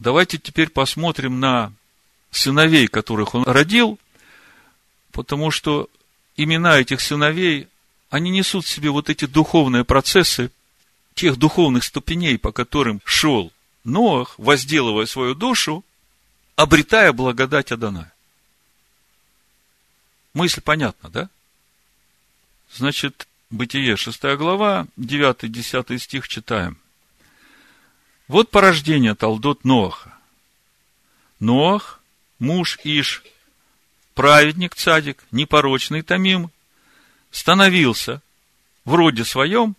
Давайте теперь посмотрим на сыновей, которых он родил, потому что имена этих сыновей, они несут в себе вот эти духовные процессы, тех духовных ступеней, по которым шел Ноах, возделывая свою душу, обретая благодать Адоная. Мысль понятна, да? Значит, Бытие, 6 глава, 9-10 стих читаем. Вот порождение Талдот Ноаха. Ноах, муж Иш, праведник Цадик, непорочный Тамим, становился в роде своем,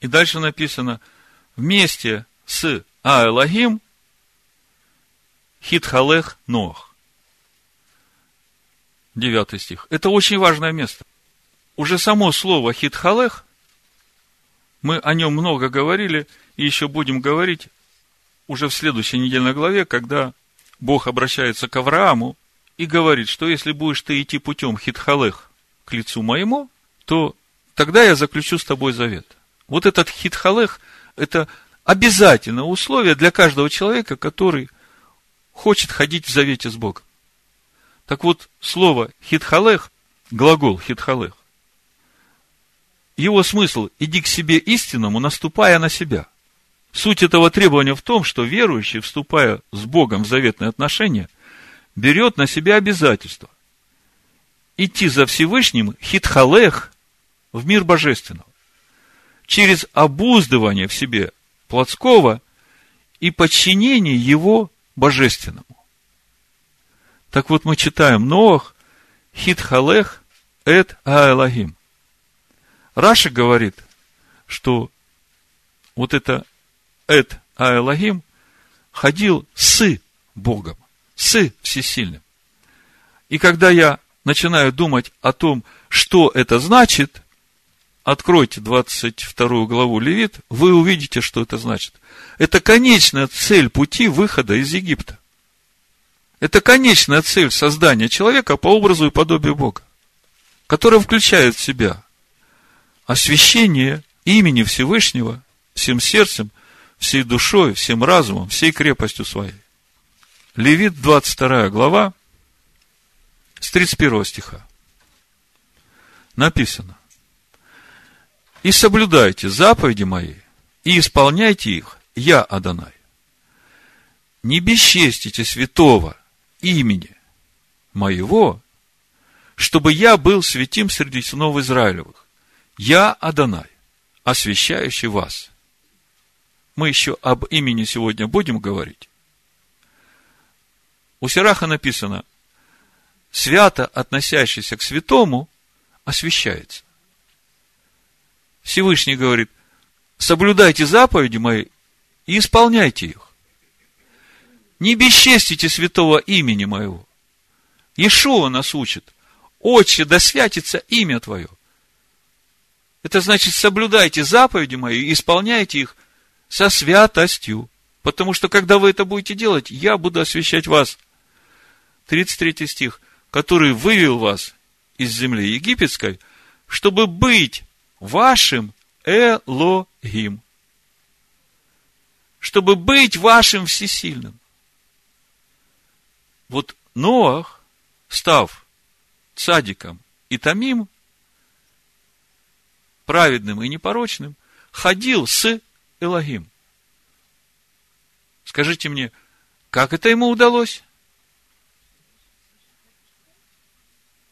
и дальше написано, вместе с Аэлагим Хитхалех Ноах. Девятый стих. Это очень важное место. Уже само слово Хитхалех, мы о нем много говорили, и еще будем говорить уже в следующей недельной главе, когда Бог обращается к Аврааму и говорит, что если будешь ты идти путем Хитхалех к лицу моему, то тогда я заключу с тобой завет. Вот этот Хитхалех – это обязательное условие для каждого человека, который хочет ходить в завете с Богом. Так вот, слово хитхалех, глагол хитхалех, его смысл – иди к себе истинному, наступая на себя. Суть этого требования в том, что верующий, вступая с Богом в заветные отношения, берет на себя обязательство идти за Всевышним хитхалех в мир божественного. Через обуздывание в себе плотского и подчинение его божественному. Так вот, мы читаем Ноах, Хитхалех, Эт Аэлагим. Раша говорит, что вот это Эт Аэлагим ходил с Богом, с Всесильным. И когда я начинаю думать о том, что это значит, откройте 22 главу Левит, вы увидите, что это значит. Это конечная цель пути выхода из Египта. Это конечная цель создания человека по образу и подобию Бога, которая включает в себя освящение имени Всевышнего всем сердцем, всей душой, всем разумом, всей крепостью своей. Левит, 22 глава, с 31 стиха. Написано. «И соблюдайте заповеди мои, и исполняйте их, я Адонай. Не бесчестите святого имени моего, чтобы я был святим среди сынов Израилевых. Я Адонай, освящающий вас. Мы еще об имени сегодня будем говорить. У Сираха написано, свято относящийся к святому освящается. Всевышний говорит, соблюдайте заповеди мои и исполняйте их. Не бесчестите святого имени моего. Ишуа нас учит. Отче, да святится имя Твое. Это значит, соблюдайте заповеди мои и исполняйте их со святостью. Потому что, когда вы это будете делать, я буду освящать вас. 33 стих. Который вывел вас из земли египетской, чтобы быть вашим Элогим. Чтобы быть вашим всесильным. Вот Ноах, став цадиком и тамим, праведным и непорочным, ходил с Элогим. Скажите мне, как это ему удалось?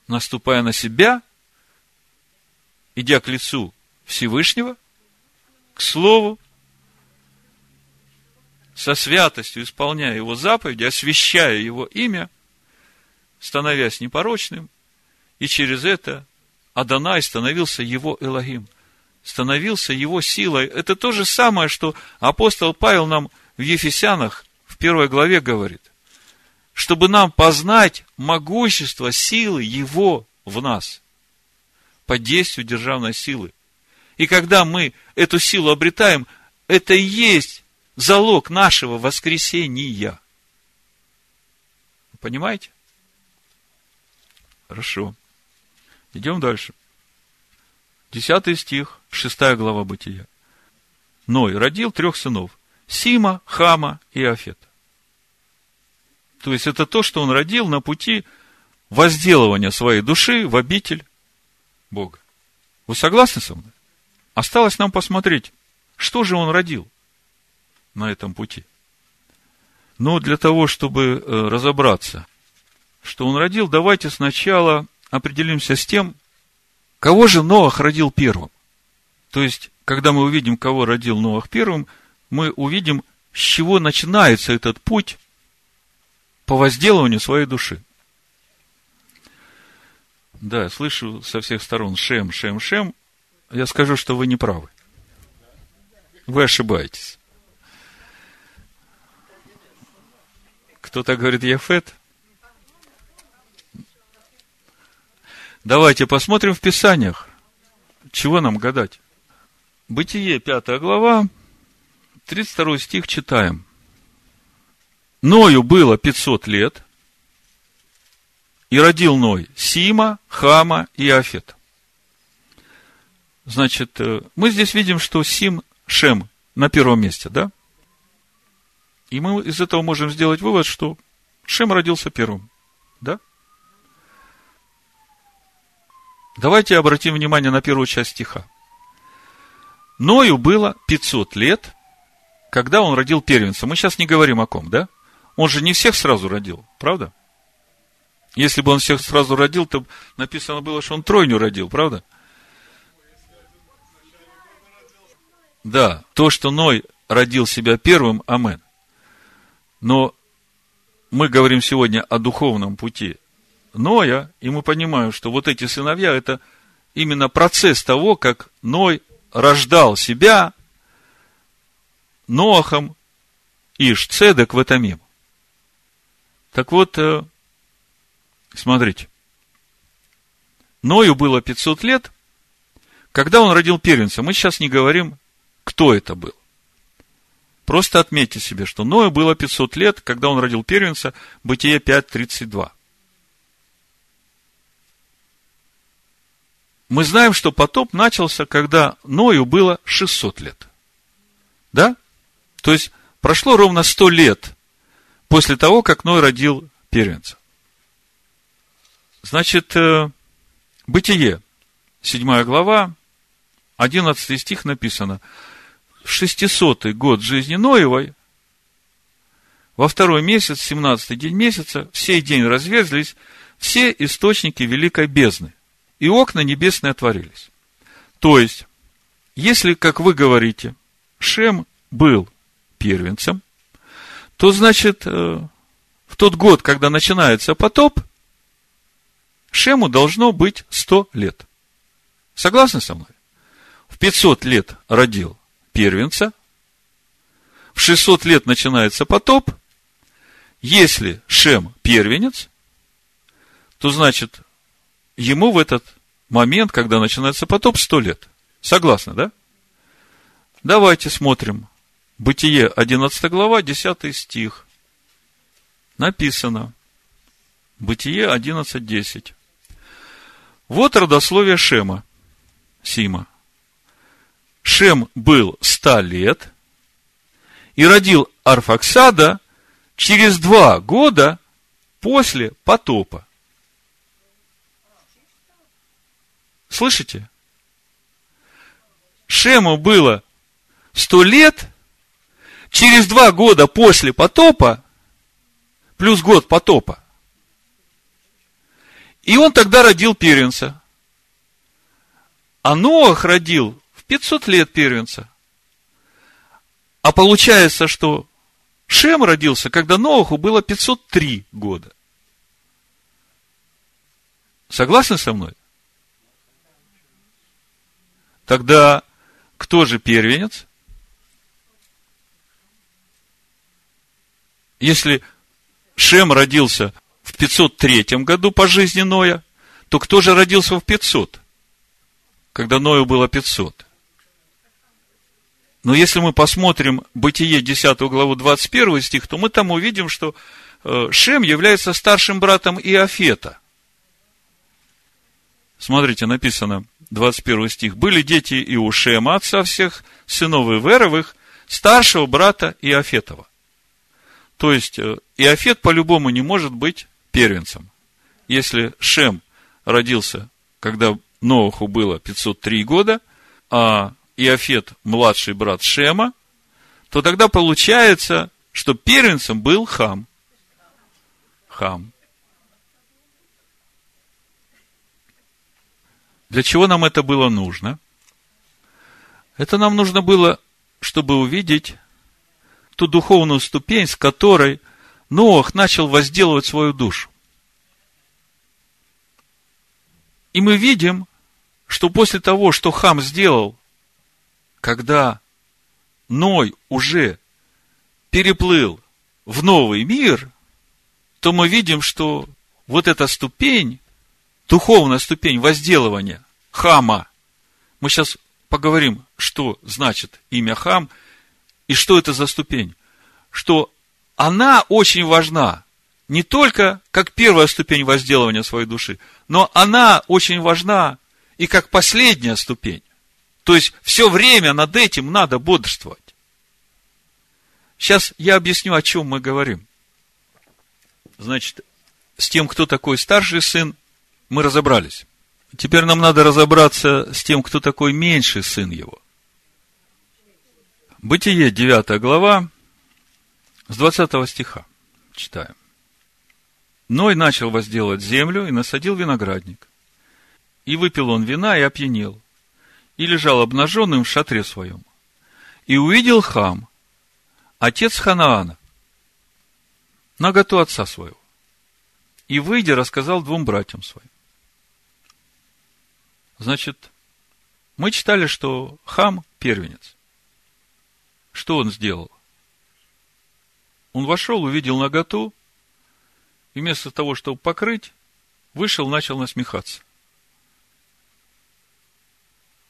Наступая на себя, идя к лицу Всевышнего, к Слову, со святостью исполняя его заповеди, освящая его имя, становясь непорочным, и через это Адонай становился его Элогим, становился его силой. Это то же самое, что апостол Павел нам в Ефесянах в первой главе говорит, чтобы нам познать могущество силы его в нас, по действию державной силы. И когда мы эту силу обретаем, это и есть залог нашего воскресения. Понимаете? Хорошо. Идем дальше. Десятый стих, шестая глава Бытия. Ной родил трех сынов. Сима, Хама и Афета. То есть это то, что он родил на пути возделывания своей души в обитель Бога. Вы согласны со мной? Осталось нам посмотреть, что же он родил на этом пути. Но для того, чтобы э, разобраться, что он родил, давайте сначала определимся с тем, кого же Ноах родил первым. То есть, когда мы увидим, кого родил Ноах первым, мы увидим, с чего начинается этот путь по возделыванию своей души. Да, слышу со всех сторон Шем, Шем, Шем. Я скажу, что вы не правы. Вы ошибаетесь. Кто-то говорит Яфет? Давайте посмотрим в Писаниях. Чего нам гадать? Бытие, 5 глава, 32 стих читаем. Ною было 500 лет, и родил Ной Сима, Хама и Афет. Значит, э, мы здесь видим, что Сим, Шем на первом месте, да? И мы из этого можем сделать вывод, что Шем родился первым, да? Давайте обратим внимание на первую часть стиха. Ною было 500 лет, когда он родил первенца. Мы сейчас не говорим о ком, да? Он же не всех сразу родил, правда? Если бы он всех сразу родил, то написано было, что он тройню родил, правда? Да, то, что Ной родил себя первым, амен. Но мы говорим сегодня о духовном пути Ноя, и мы понимаем, что вот эти сыновья – это именно процесс того, как Ной рождал себя Ноахом Иш Цедек в этом мим. Так вот, э, смотрите. Ною было 500 лет, когда он родил первенца. Мы сейчас не говорим, кто это был. Просто отметьте себе, что Ною было 500 лет, когда он родил первенца, Бытие 5.32. Мы знаем, что потоп начался, когда Ною было 600 лет. Да? То есть, прошло ровно 100 лет после того, как Ной родил первенца. Значит, э, Бытие, 7 глава, 11 стих написано. В 600 год жизни Ноевой, во второй месяц, 17 день месяца, в день разверзлись все источники великой бездны, и окна небесные отворились. То есть, если, как вы говорите, Шем был первенцем, то значит, э, в тот год, когда начинается потоп, Шему должно быть 100 лет. Согласны со мной? В 500 лет родил первенца, в 600 лет начинается потоп. Если Шем первенец, то значит, ему в этот момент, когда начинается потоп, 100 лет. Согласны, да? Давайте смотрим Бытие, 11 глава, 10 стих. Написано. Бытие 11, 10. Вот родословие Шема, Сима. Шем был ста лет и родил Арфаксада через два года после потопа. Слышите? Шему было сто лет – через два года после потопа, плюс год потопа, и он тогда родил первенца. А Ноах родил в 500 лет первенца. А получается, что Шем родился, когда Ноаху было 503 года. Согласны со мной? Тогда кто же первенец? Если Шем родился в 503 году по жизни Ноя, то кто же родился в 500, когда Ною было 500? Но если мы посмотрим Бытие 10 главу 21 стих, то мы там увидим, что э, Шем является старшим братом Иофета. Смотрите, написано 21 стих. Были дети и у Шема, отца всех сынов Иверовых, старшего брата Иофетова. То есть, э, Иофет по-любому не может быть первенцем. Если Шем родился, когда Новоху было 503 года, а Иофет младший брат Шема, то тогда получается, что первенцем был Хам. Хам. Для чего нам это было нужно? Это нам нужно было, чтобы увидеть ту духовную ступень, с которой Ноах начал возделывать свою душу. И мы видим, что после того, что Хам сделал, когда Ной уже переплыл в новый мир, то мы видим, что вот эта ступень, духовная ступень возделывания Хама, мы сейчас поговорим, что значит имя Хам и что это за ступень, что она очень важна не только как первая ступень возделывания своей души, но она очень важна и как последняя ступень. То есть, все время над этим надо бодрствовать. Сейчас я объясню, о чем мы говорим. Значит, с тем, кто такой старший сын, мы разобрались. Теперь нам надо разобраться с тем, кто такой меньший сын его. Бытие, 9 глава, с 20 стиха. Читаем. Ной начал возделать землю и насадил виноградник. И выпил он вина и опьянел. И лежал обнаженным в шатре своем. И увидел Хам, отец Ханаана, наготу отца своего. И, выйдя, рассказал двум братьям своим. Значит, мы читали, что Хам – первенец. Что он сделал? Он вошел, увидел наготу, и вместо того, чтобы покрыть, вышел, начал насмехаться.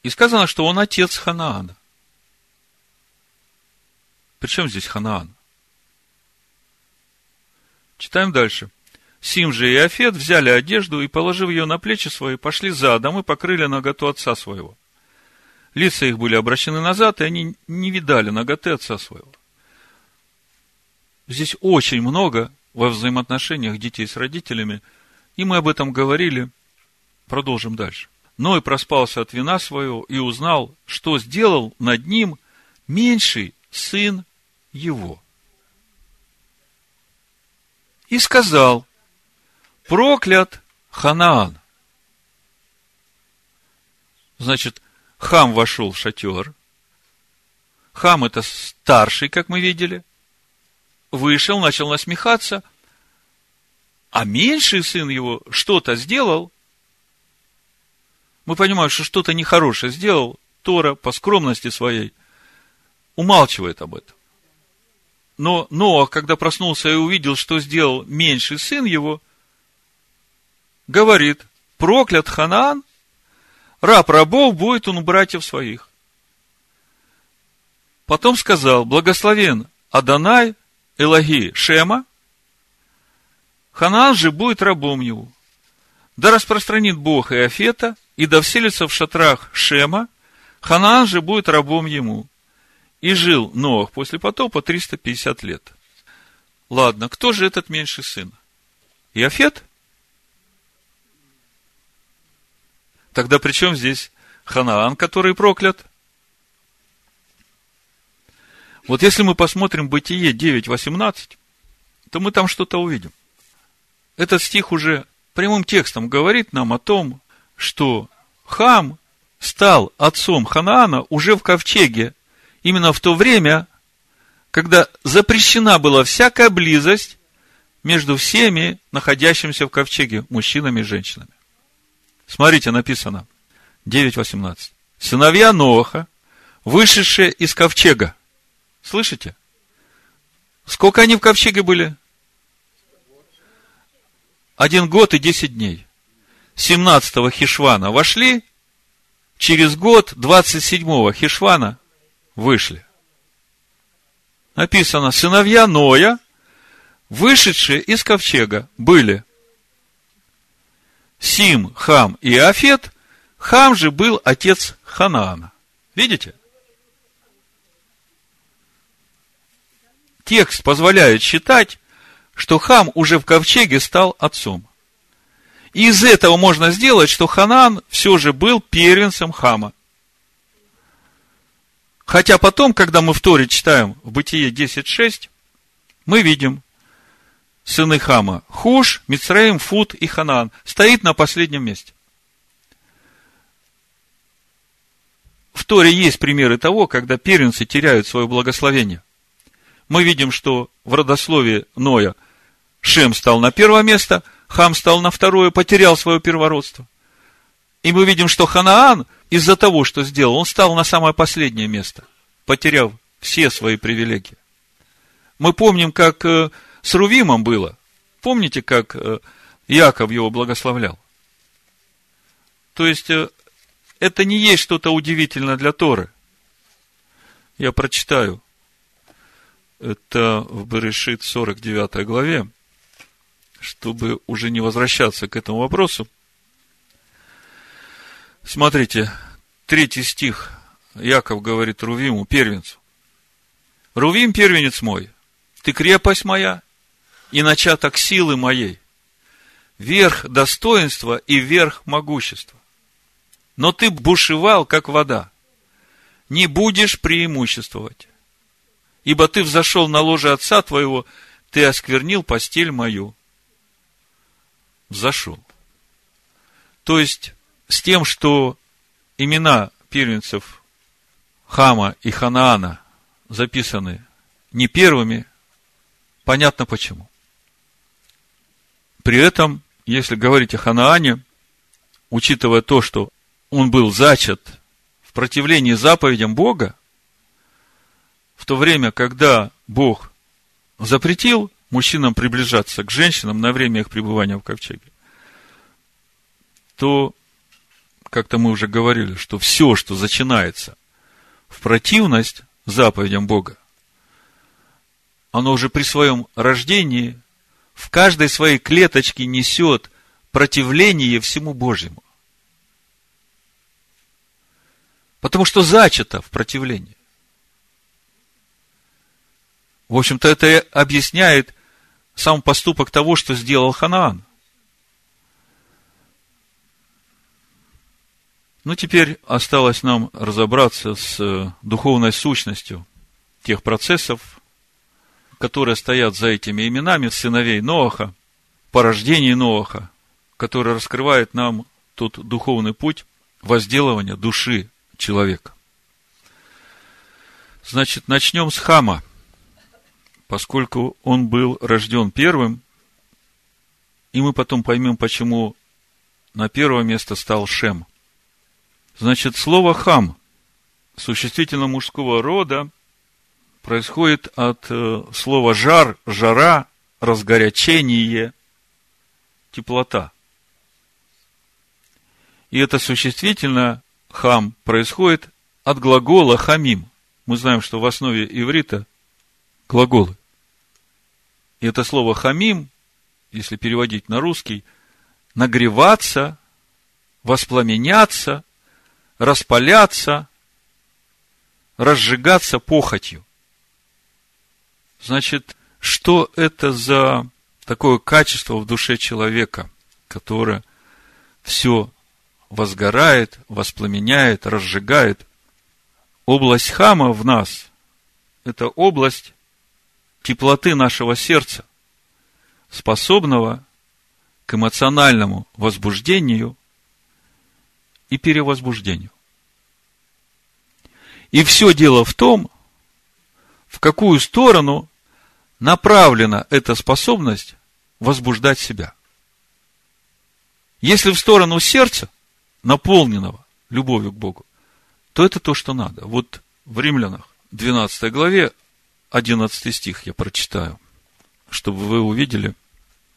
И сказано, что он отец Ханаана. Причем здесь Ханаан? Читаем дальше. Сим же и Афет взяли одежду и, положив ее на плечи свои, пошли задом и покрыли наготу отца своего. Лица их были обращены назад, и они не видали наготы отца своего. Здесь очень много во взаимоотношениях детей с родителями, и мы об этом говорили. Продолжим дальше. Но и проспался от вина своего и узнал, что сделал над ним меньший сын его. И сказал, проклят Ханаан. Значит, Хам вошел в шатер. Хам это старший, как мы видели. Вышел, начал насмехаться. А меньший сын его что-то сделал. Мы понимаем, что что-то нехорошее сделал. Тора по скромности своей умалчивает об этом. Но Ноах, когда проснулся и увидел, что сделал меньший сын его, говорит, проклят Ханаан, раб рабов будет он у братьев своих. Потом сказал, благословен Адонай, Элаги, Шема, Ханаан же будет рабом его. Да распространит Бог Иофета, и да вселится в шатрах Шема, Ханаан же будет рабом ему. И жил Ноах после потопа 350 лет. Ладно, кто же этот меньший сын? Иофет? Тогда при чем здесь Ханаан, который проклят? Вот если мы посмотрим Бытие 9.18, то мы там что-то увидим. Этот стих уже прямым текстом говорит нам о том, что Хам стал отцом Ханаана уже в ковчеге, именно в то время, когда запрещена была всякая близость между всеми находящимися в ковчеге мужчинами и женщинами. Смотрите, написано 9.18. Сыновья Ноаха, вышедшие из ковчега. Слышите? Сколько они в ковчеге были? Один год и десять дней. 17-го Хишвана вошли, через год 27-го Хишвана вышли. Написано, сыновья Ноя, вышедшие из ковчега, были Сим, Хам и Афет, Хам же был отец Ханаана. Видите? текст позволяет считать, что Хам уже в ковчеге стал отцом. И из этого можно сделать, что Ханан все же был первенцем Хама. Хотя потом, когда мы в Торе читаем в Бытие 10.6, мы видим, сыны Хама, Хуш, Мицраим, Фут и Ханан, стоит на последнем месте. В Торе есть примеры того, когда первенцы теряют свое благословение. Мы видим, что в родословии Ноя Шем стал на первое место, Хам стал на второе, потерял свое первородство. И мы видим, что Ханаан из-за того, что сделал, он стал на самое последнее место, потеряв все свои привилегии. Мы помним, как э, с Рувимом было. Помните, как э, Яков его благословлял? То есть, э, это не есть что-то удивительное для Торы. Я прочитаю. Это в Берешит 49 главе, чтобы уже не возвращаться к этому вопросу. Смотрите, третий стих. Яков говорит Рувиму, первенцу. Рувим, первенец мой, ты крепость моя и начаток силы моей, верх достоинства и верх могущества. Но ты бушевал, как вода. Не будешь преимуществовать. Ибо ты взошел на ложе отца твоего, ты осквернил постель мою. Взошел. То есть, с тем, что имена первенцев Хама и Ханаана записаны не первыми, понятно почему. При этом, если говорить о Ханаане, учитывая то, что он был зачат в противлении заповедям Бога, в то время, когда Бог запретил мужчинам приближаться к женщинам на время их пребывания в ковчеге, то как-то мы уже говорили, что все, что начинается в противность заповедям Бога, оно уже при своем рождении в каждой своей клеточке несет противление всему Божьему. Потому что зачато в противлении. В общем-то, это объясняет сам поступок того, что сделал Ханаан. Ну, теперь осталось нам разобраться с э, духовной сущностью тех процессов, которые стоят за этими именами сыновей Ноаха, порождении Ноаха, который раскрывает нам тот духовный путь возделывания души человека. Значит, начнем с Хама, поскольку он был рожден первым, и мы потом поймем, почему на первое место стал Шем – Значит, слово хам существительно мужского рода происходит от э, слова жар, жара, разгорячение, теплота. И это существительно хам происходит от глагола хамим. Мы знаем, что в основе иврита глаголы. И это слово хамим, если переводить на русский, нагреваться, воспламеняться, распаляться, разжигаться похотью. Значит, что это за такое качество в душе человека, которое все возгорает, воспламеняет, разжигает. Область хама в нас – это область теплоты нашего сердца, способного к эмоциональному возбуждению и перевозбуждению. И все дело в том, в какую сторону направлена эта способность возбуждать себя. Если в сторону сердца, наполненного любовью к Богу, то это то, что надо. Вот в Римлянах 12 главе 11 стих я прочитаю, чтобы вы увидели,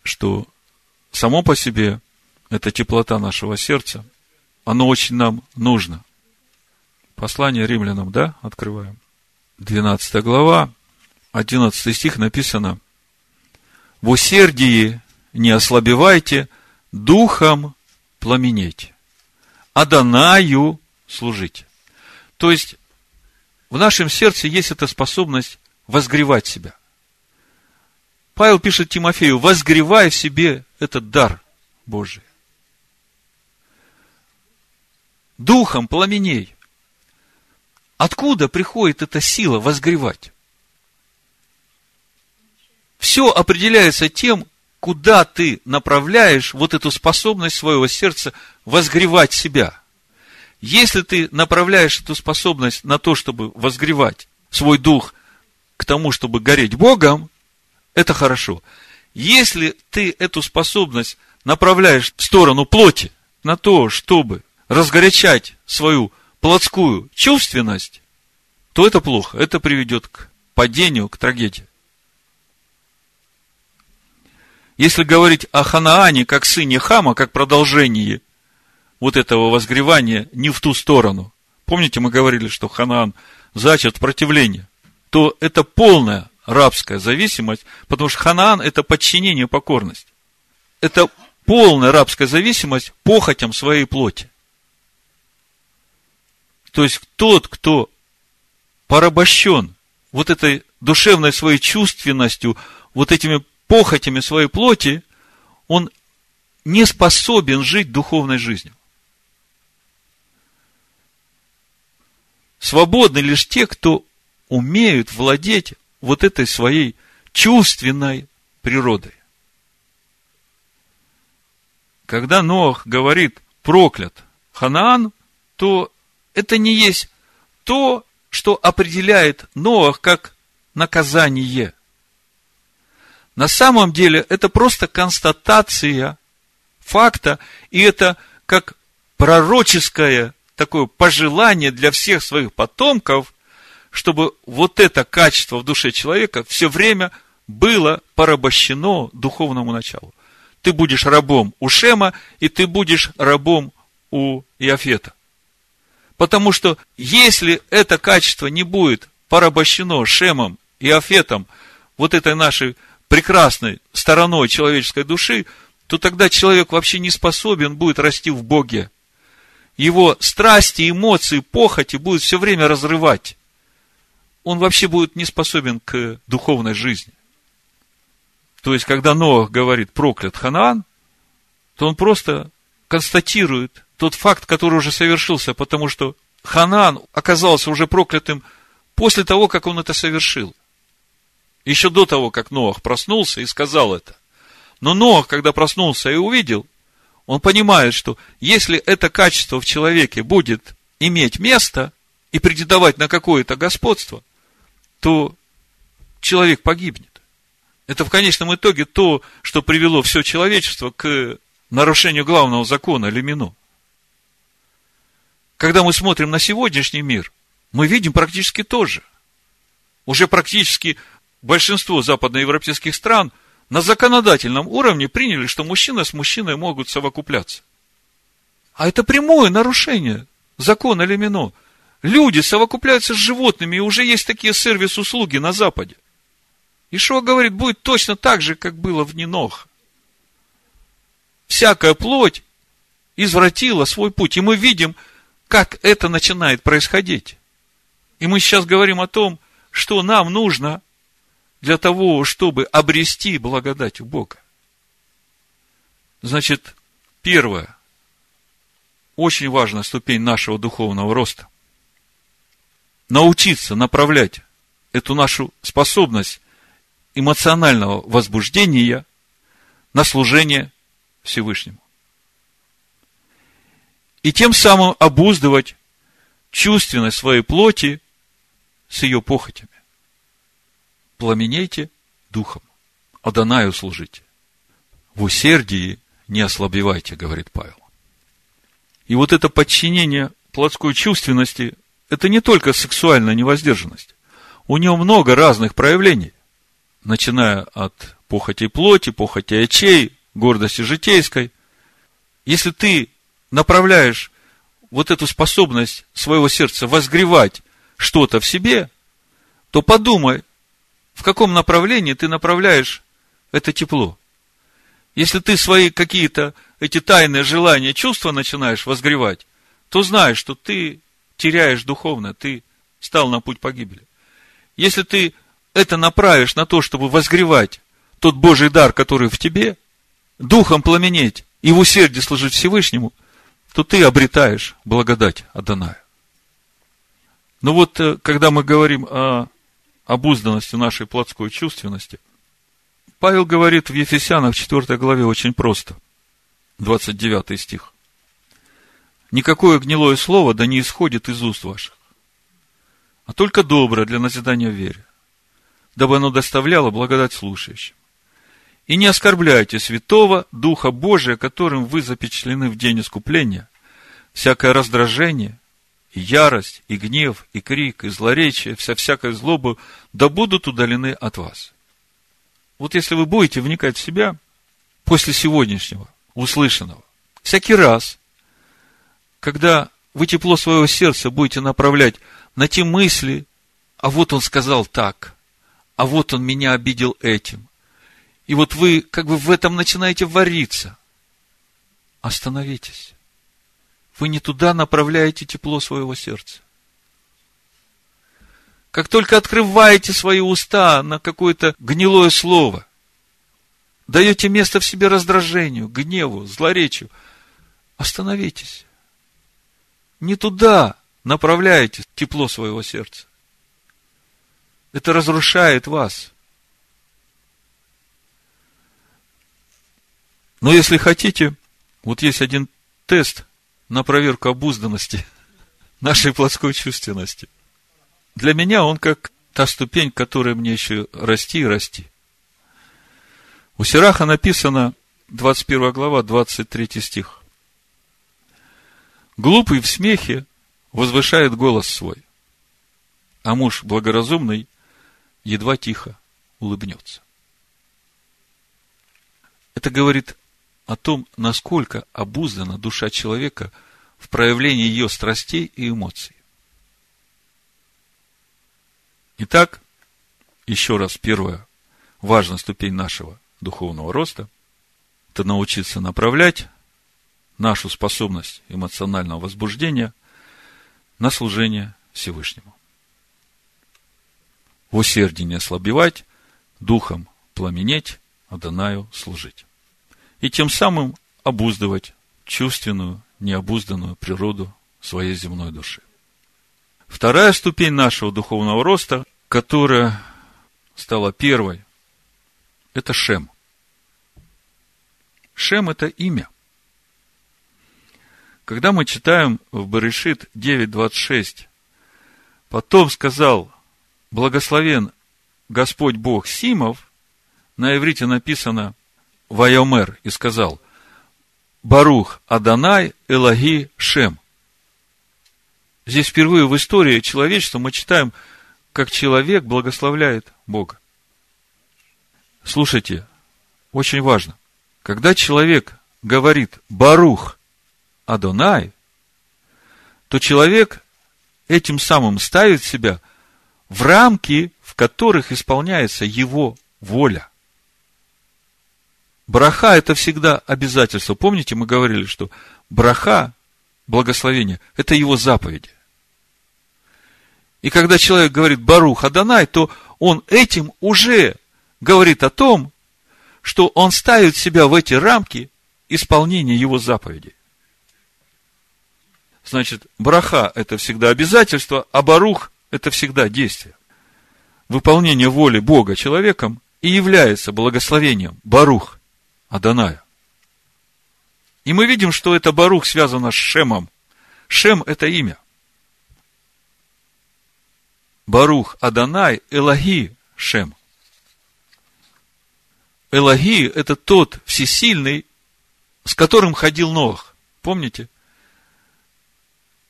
что само по себе эта теплота нашего сердца – оно очень нам нужно. Послание римлянам, да, открываем. 12 глава, 11 стих написано. В усердии не ослабевайте, духом пламенейте. Адонаю служите. То есть, в нашем сердце есть эта способность возгревать себя, Павел пишет Тимофею, возгревай в себе этот дар Божий. Духом пламеней. Откуда приходит эта сила возгревать? Все определяется тем, куда ты направляешь вот эту способность своего сердца возгревать себя. Если ты направляешь эту способность на то, чтобы возгревать свой дух к тому, чтобы гореть Богом, это хорошо. Если ты эту способность направляешь в сторону плоти, на то, чтобы разгорячать свою плотскую чувственность, то это плохо. Это приведет к падению, к трагедии. Если говорить о Ханаане как сыне Хама, как продолжении вот этого возгревания не в ту сторону, помните, мы говорили, что Ханаан зачат противление, то это полная рабская зависимость, потому что Ханаан – это подчинение, покорность. Это полная рабская зависимость похотям своей плоти. То есть тот, кто порабощен вот этой душевной своей чувственностью, вот этими похотями своей плоти, он не способен жить духовной жизнью. Свободны лишь те, кто умеют владеть вот этой своей чувственной природой. Когда Ноах говорит проклят Ханаан, то это не есть то, что определяет Ноах как наказание. На самом деле это просто констатация факта, и это как пророческое такое пожелание для всех своих потомков, чтобы вот это качество в душе человека все время было порабощено духовному началу. Ты будешь рабом у Шема, и ты будешь рабом у Иофета. Потому что если это качество не будет порабощено Шемом и Афетом, вот этой нашей прекрасной стороной человеческой души, то тогда человек вообще не способен будет расти в Боге. Его страсти, эмоции, похоти будут все время разрывать он вообще будет не способен к духовной жизни. То есть, когда Ноах говорит проклят Ханаан, то он просто констатирует тот факт, который уже совершился, потому что Ханаан оказался уже проклятым после того, как он это совершил. Еще до того, как Ноах проснулся и сказал это. Но Ноах, когда проснулся и увидел, он понимает, что если это качество в человеке будет иметь место и претендовать на какое-то господство, то человек погибнет. Это в конечном итоге то, что привело все человечество к нарушению главного закона Лемину. Когда мы смотрим на сегодняшний мир, мы видим практически то же. Уже практически большинство западноевропейских стран на законодательном уровне приняли, что мужчина с мужчиной могут совокупляться. А это прямое нарушение закона Лемино. Люди совокупляются с животными, и уже есть такие сервис-услуги на Западе. Ишуа говорит, будет точно так же, как было в Нинох. Всякая плоть извратила свой путь. И мы видим, как это начинает происходить. И мы сейчас говорим о том, что нам нужно для того, чтобы обрести благодать у Бога. Значит, первое, очень важная ступень нашего духовного роста научиться направлять эту нашу способность эмоционального возбуждения на служение Всевышнему. И тем самым обуздывать чувственность своей плоти с ее похотями. Пламенейте духом, а Данаю служите. В усердии не ослабевайте, говорит Павел. И вот это подчинение плотской чувственности это не только сексуальная невоздержанность. У него много разных проявлений, начиная от похоти плоти, похоти очей, гордости житейской. Если ты направляешь вот эту способность своего сердца возгревать что-то в себе, то подумай, в каком направлении ты направляешь это тепло. Если ты свои какие-то эти тайные желания, чувства начинаешь возгревать, то знай, что ты теряешь духовно, ты стал на путь погибели. Если ты это направишь на то, чтобы возгревать тот Божий дар, который в тебе, духом пламенеть и в усердии служить Всевышнему, то ты обретаешь благодать Адоная. Но вот, э, когда мы говорим о обузданности нашей плотской чувственности, Павел говорит в Ефесянах 4 главе очень просто, 29 стих. Никакое гнилое слово да не исходит из уст ваших, а только доброе для назидания в вере, дабы оно доставляло благодать слушающим. И не оскорбляйте святого Духа Божия, которым вы запечатлены в день искупления, всякое раздражение, и ярость, и гнев, и крик, и злоречие, вся всякая злоба, да будут удалены от вас. Вот если вы будете вникать в себя после сегодняшнего, услышанного, всякий раз, когда вы тепло своего сердца будете направлять на те мысли, а вот он сказал так, а вот он меня обидел этим, и вот вы как бы в этом начинаете вариться. Остановитесь. Вы не туда направляете тепло своего сердца. Как только открываете свои уста на какое-то гнилое слово, даете место в себе раздражению, гневу, злоречию, остановитесь. Не туда направляете тепло своего сердца. Это разрушает вас. Но если хотите, вот есть один тест на проверку обузданности нашей плотской чувственности. Для меня он как та ступень, которой мне еще расти и расти. У Сираха написано 21 глава, 23 стих. Глупый в смехе возвышает голос свой, а муж благоразумный едва тихо улыбнется. Это говорит о том, насколько обуздана душа человека в проявлении ее страстей и эмоций. Итак, еще раз, первая важная ступень нашего духовного роста – это научиться направлять нашу способность эмоционального возбуждения на служение Всевышнему. В усердии не ослабевать, духом пламенеть, Адонаю служить и тем самым обуздывать чувственную, необузданную природу своей земной души. Вторая ступень нашего духовного роста, которая стала первой, это Шем. Шем – это имя. Когда мы читаем в Барышит 9.26, потом сказал, благословен Господь Бог Симов, на иврите написано Вайомер и сказал, Барух Аданай Элаги Шем. Здесь впервые в истории человечества мы читаем, как человек благословляет Бога. Слушайте, очень важно. Когда человек говорит Барух Адонай, то человек этим самым ставит себя в рамки, в которых исполняется его воля. Браха – это всегда обязательство. Помните, мы говорили, что браха, благословение, это его заповеди. И когда человек говорит Барух Адонай, то он этим уже говорит о том, что он ставит себя в эти рамки исполнения его заповедей. Значит, браха – это всегда обязательство, а барух – это всегда действие. Выполнение воли Бога человеком и является благословением, барух. Аданая. И мы видим, что это Барух связано с Шемом. Шем – это имя. Барух Аданай Элаги Шем. Элаги – это тот всесильный, с которым ходил Нох. Помните?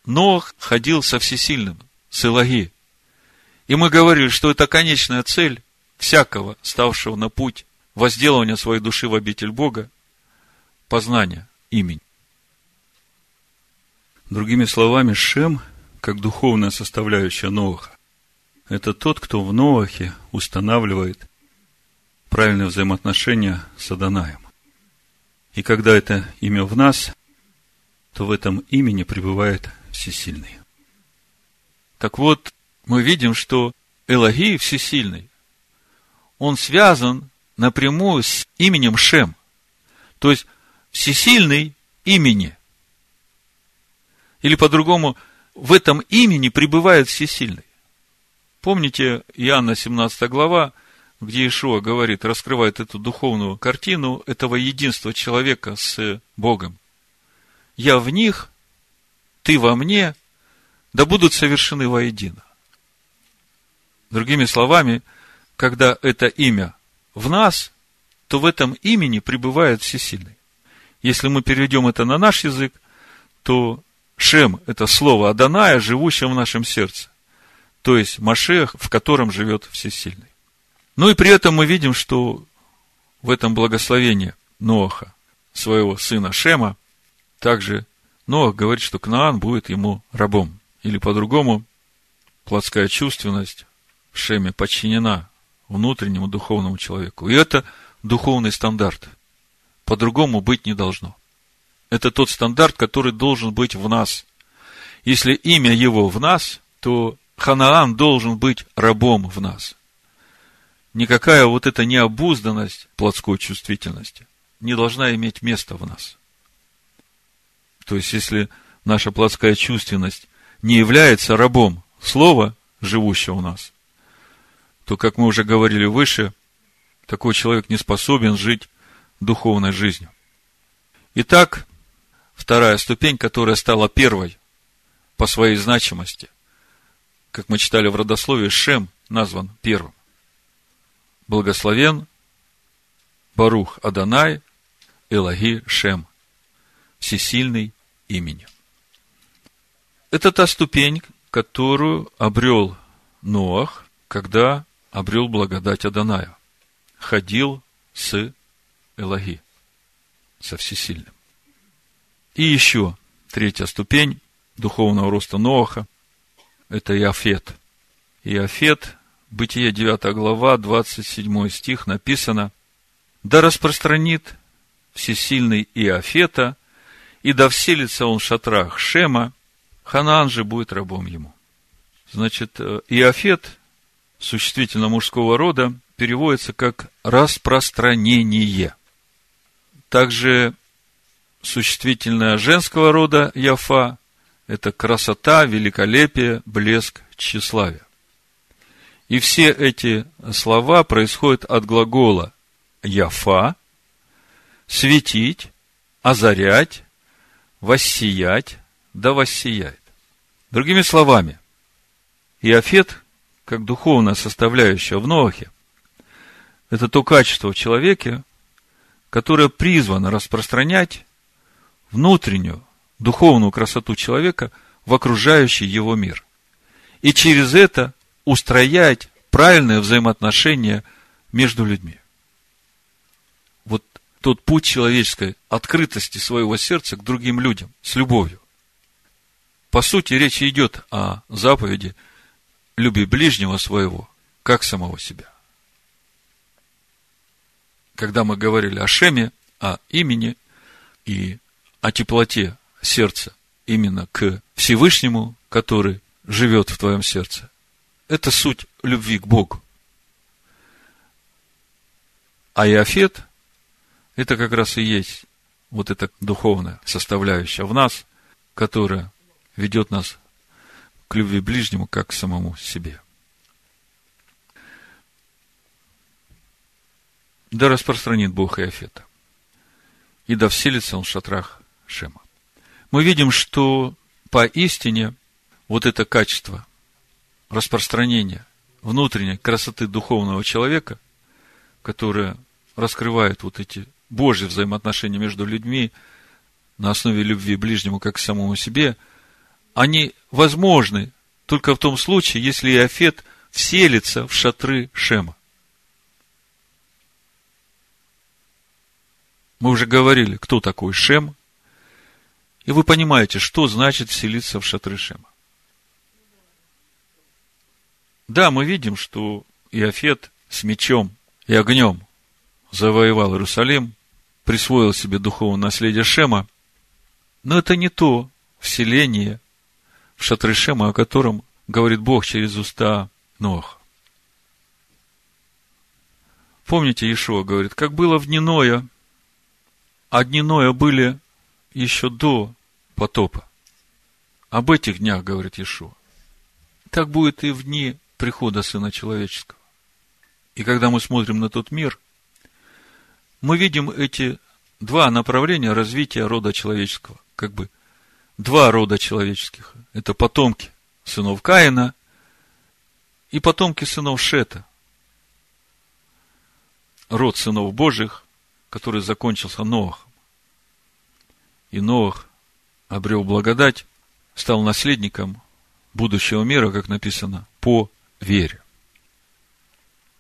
Нох ходил со всесильным, с Элаги. И мы говорили, что это конечная цель всякого, ставшего на путь возделывания своей души в обитель Бога, познания имени. Другими словами, Шем, как духовная составляющая Ноаха, это тот, кто в Ноахе устанавливает правильные взаимоотношения с Адонаем. И когда это имя в нас, то в этом имени пребывает Всесильный. Так вот, мы видим, что Элаги Всесильный, он связан напрямую с именем Шем. То есть, всесильный имени. Или по-другому, в этом имени пребывает всесильный. Помните Иоанна 17 глава, где Ишуа говорит, раскрывает эту духовную картину этого единства человека с Богом. Я в них, ты во мне, да будут совершены воедино. Другими словами, когда это имя в нас, то в этом имени пребывает всесильный. Если мы переведем это на наш язык, то Шем – это слово Аданая, живущее в нашем сердце. То есть Машех, в котором живет всесильный. Ну и при этом мы видим, что в этом благословении Ноаха, своего сына Шема, также Ноах говорит, что Кнаан будет ему рабом. Или по-другому, плотская чувственность в Шеме подчинена внутреннему духовному человеку. И это духовный стандарт. По-другому быть не должно. Это тот стандарт, который должен быть в нас. Если имя его в нас, то Ханаан должен быть рабом в нас. Никакая вот эта необузданность плотской чувствительности не должна иметь места в нас. То есть, если наша плотская чувственность не является рабом слова, живущего у нас, то, как мы уже говорили выше, такой человек не способен жить духовной жизнью. Итак, вторая ступень, которая стала первой по своей значимости, как мы читали в родословии, Шем назван первым. Благословен Барух Аданай Элаги Шем, всесильный имени. Это та ступень, которую обрел Ноах, когда обрел благодать Аданая. Ходил с Элаги, со всесильным. И еще третья ступень духовного роста Ноаха – это Иофет. Иофет, Бытие 9 глава, 27 стих написано «Да распространит всесильный Иофета, и да вселится он в шатрах Шема, Ханаан же будет рабом ему». Значит, э, Иофет существительно мужского рода переводится как распространение. Также существительное женского рода Яфа – это красота, великолепие, блеск, тщеславие. И все эти слова происходят от глагола Яфа – светить, озарять, воссиять, да воссияет. Другими словами, Иофет как духовная составляющая в Ноахе, это то качество в человеке, которое призвано распространять внутреннюю духовную красоту человека в окружающий его мир. И через это устроять правильные взаимоотношения между людьми. Вот тот путь человеческой открытости своего сердца к другим людям, с любовью. По сути, речь идет о заповеди – люби ближнего своего, как самого себя. Когда мы говорили о Шеме, о имени и о теплоте сердца именно к Всевышнему, который живет в твоем сердце, это суть любви к Богу. А Иофет – это как раз и есть вот эта духовная составляющая в нас, которая ведет нас к любви ближнему, как к самому себе. Да распространит Бог Иофета. И да вселится он в шатрах Шема. Мы видим, что поистине вот это качество распространения внутренней красоты духовного человека, которое раскрывает вот эти Божьи взаимоотношения между людьми на основе любви ближнему как к самому себе – они возможны только в том случае, если Иофет вселится в шатры Шема. Мы уже говорили, кто такой Шем, и вы понимаете, что значит вселиться в шатры Шема. Да, мы видим, что Иофет с мечом и огнем завоевал Иерусалим, присвоил себе духовное наследие Шема, но это не то вселение, в шатры Шема, о котором говорит Бог через уста Ноаха. Помните, Иешуа говорит, как было в дни Ноя, а дни Ноя были еще до потопа. Об этих днях, говорит Иешуа. Так будет и в дни прихода Сына Человеческого. И когда мы смотрим на тот мир, мы видим эти два направления развития рода человеческого. Как бы два рода человеческих. Это потомки сынов Каина и потомки сынов Шета. Род сынов Божьих, который закончился Ноахом. И Ноах обрел благодать, стал наследником будущего мира, как написано, по вере.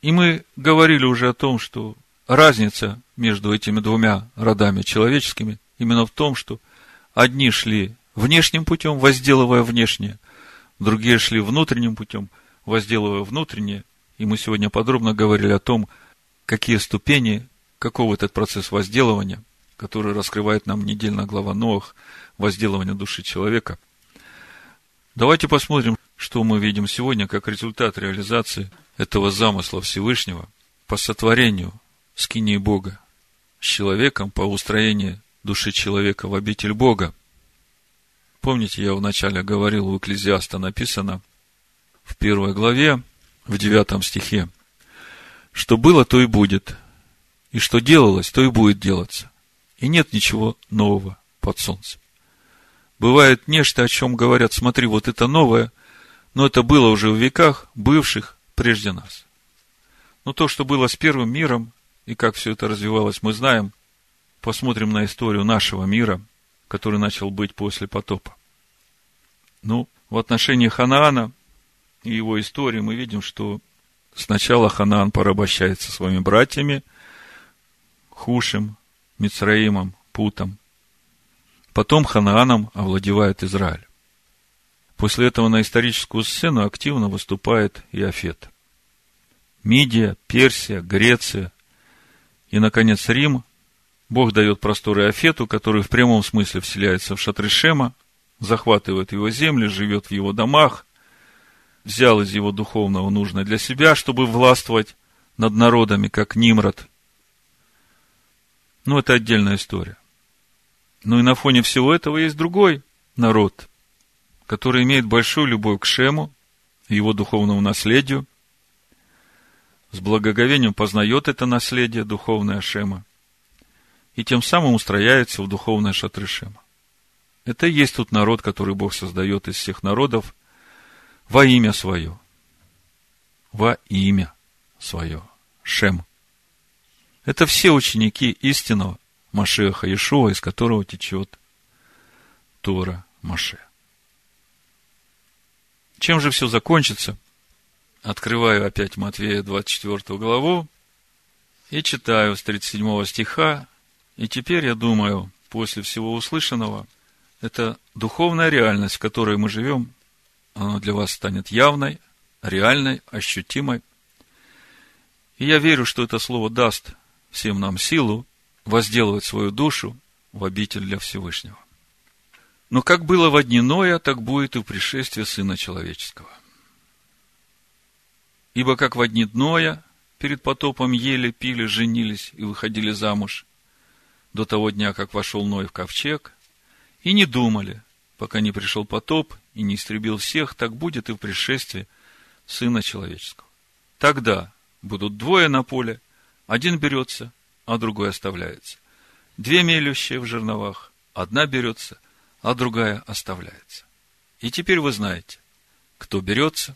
И мы говорили уже о том, что разница между этими двумя родами человеческими именно в том, что одни шли внешним путем, возделывая внешнее, другие шли внутренним путем, возделывая внутреннее. И мы сегодня подробно говорили о том, какие ступени, каков этот процесс возделывания, который раскрывает нам недельная глава Ноах, возделывания души человека. Давайте посмотрим, что мы видим сегодня как результат реализации этого замысла Всевышнего по сотворению скинии Бога с человеком, по устроению души человека в обитель Бога. Помните, я вначале говорил, у Экклезиаста написано в первой главе, в девятом стихе, что было, то и будет, и что делалось, то и будет делаться. И нет ничего нового под солнцем. Бывает нечто, о чем говорят, смотри, вот это новое, но это было уже в веках, бывших прежде нас. Но то, что было с первым миром, и как все это развивалось, мы знаем. Посмотрим на историю нашего мира, который начал быть после потопа. Ну, в отношении Ханаана и его истории мы видим, что сначала Ханаан порабощается своими братьями, Хушем, Мицраимом, Путом. Потом Ханааном овладевает Израиль. После этого на историческую сцену активно выступает Иофет. Мидия, Персия, Греция и, наконец, Рим. Бог дает простор Иофету, который в прямом смысле вселяется в Шатришема, захватывает его земли, живет в его домах, взял из его духовного нужное для себя, чтобы властвовать над народами, как Нимрод. Ну, это отдельная история. Ну и на фоне всего этого есть другой народ, который имеет большую любовь к Шему, его духовному наследию, с благоговением познает это наследие духовное Шема, и тем самым устрояется в духовное шатры Шема. Это и есть тот народ, который Бог создает из всех народов во имя свое. Во имя свое. Шем. Это все ученики истинного Машеха Иешуа, из которого течет Тора Маше. Чем же все закончится? Открываю опять Матвея 24 главу и читаю с 37 стиха. И теперь я думаю, после всего услышанного, это духовная реальность, в которой мы живем, она для вас станет явной, реальной, ощутимой. И я верю, что это слово даст всем нам силу возделывать свою душу в обитель для Всевышнего. Но как было в дни Ноя, так будет и в пришествии Сына Человеческого. Ибо как в дни Ноя перед потопом ели, пили, женились и выходили замуж до того дня, как вошел Ной в ковчег, и не думали, пока не пришел потоп и не истребил всех, так будет и в пришествии Сына Человеческого. Тогда будут двое на поле, один берется, а другой оставляется. Две мелющие в жерновах, одна берется, а другая оставляется. И теперь вы знаете, кто берется,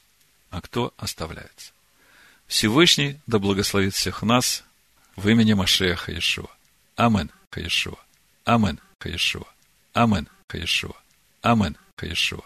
а кто оставляется. Всевышний да благословит всех нас в имени Машея Хаишуа. Амен, Хаишуа. Амен, Хаишуа. Амен, Хаишуа. Амен, Хаишуа.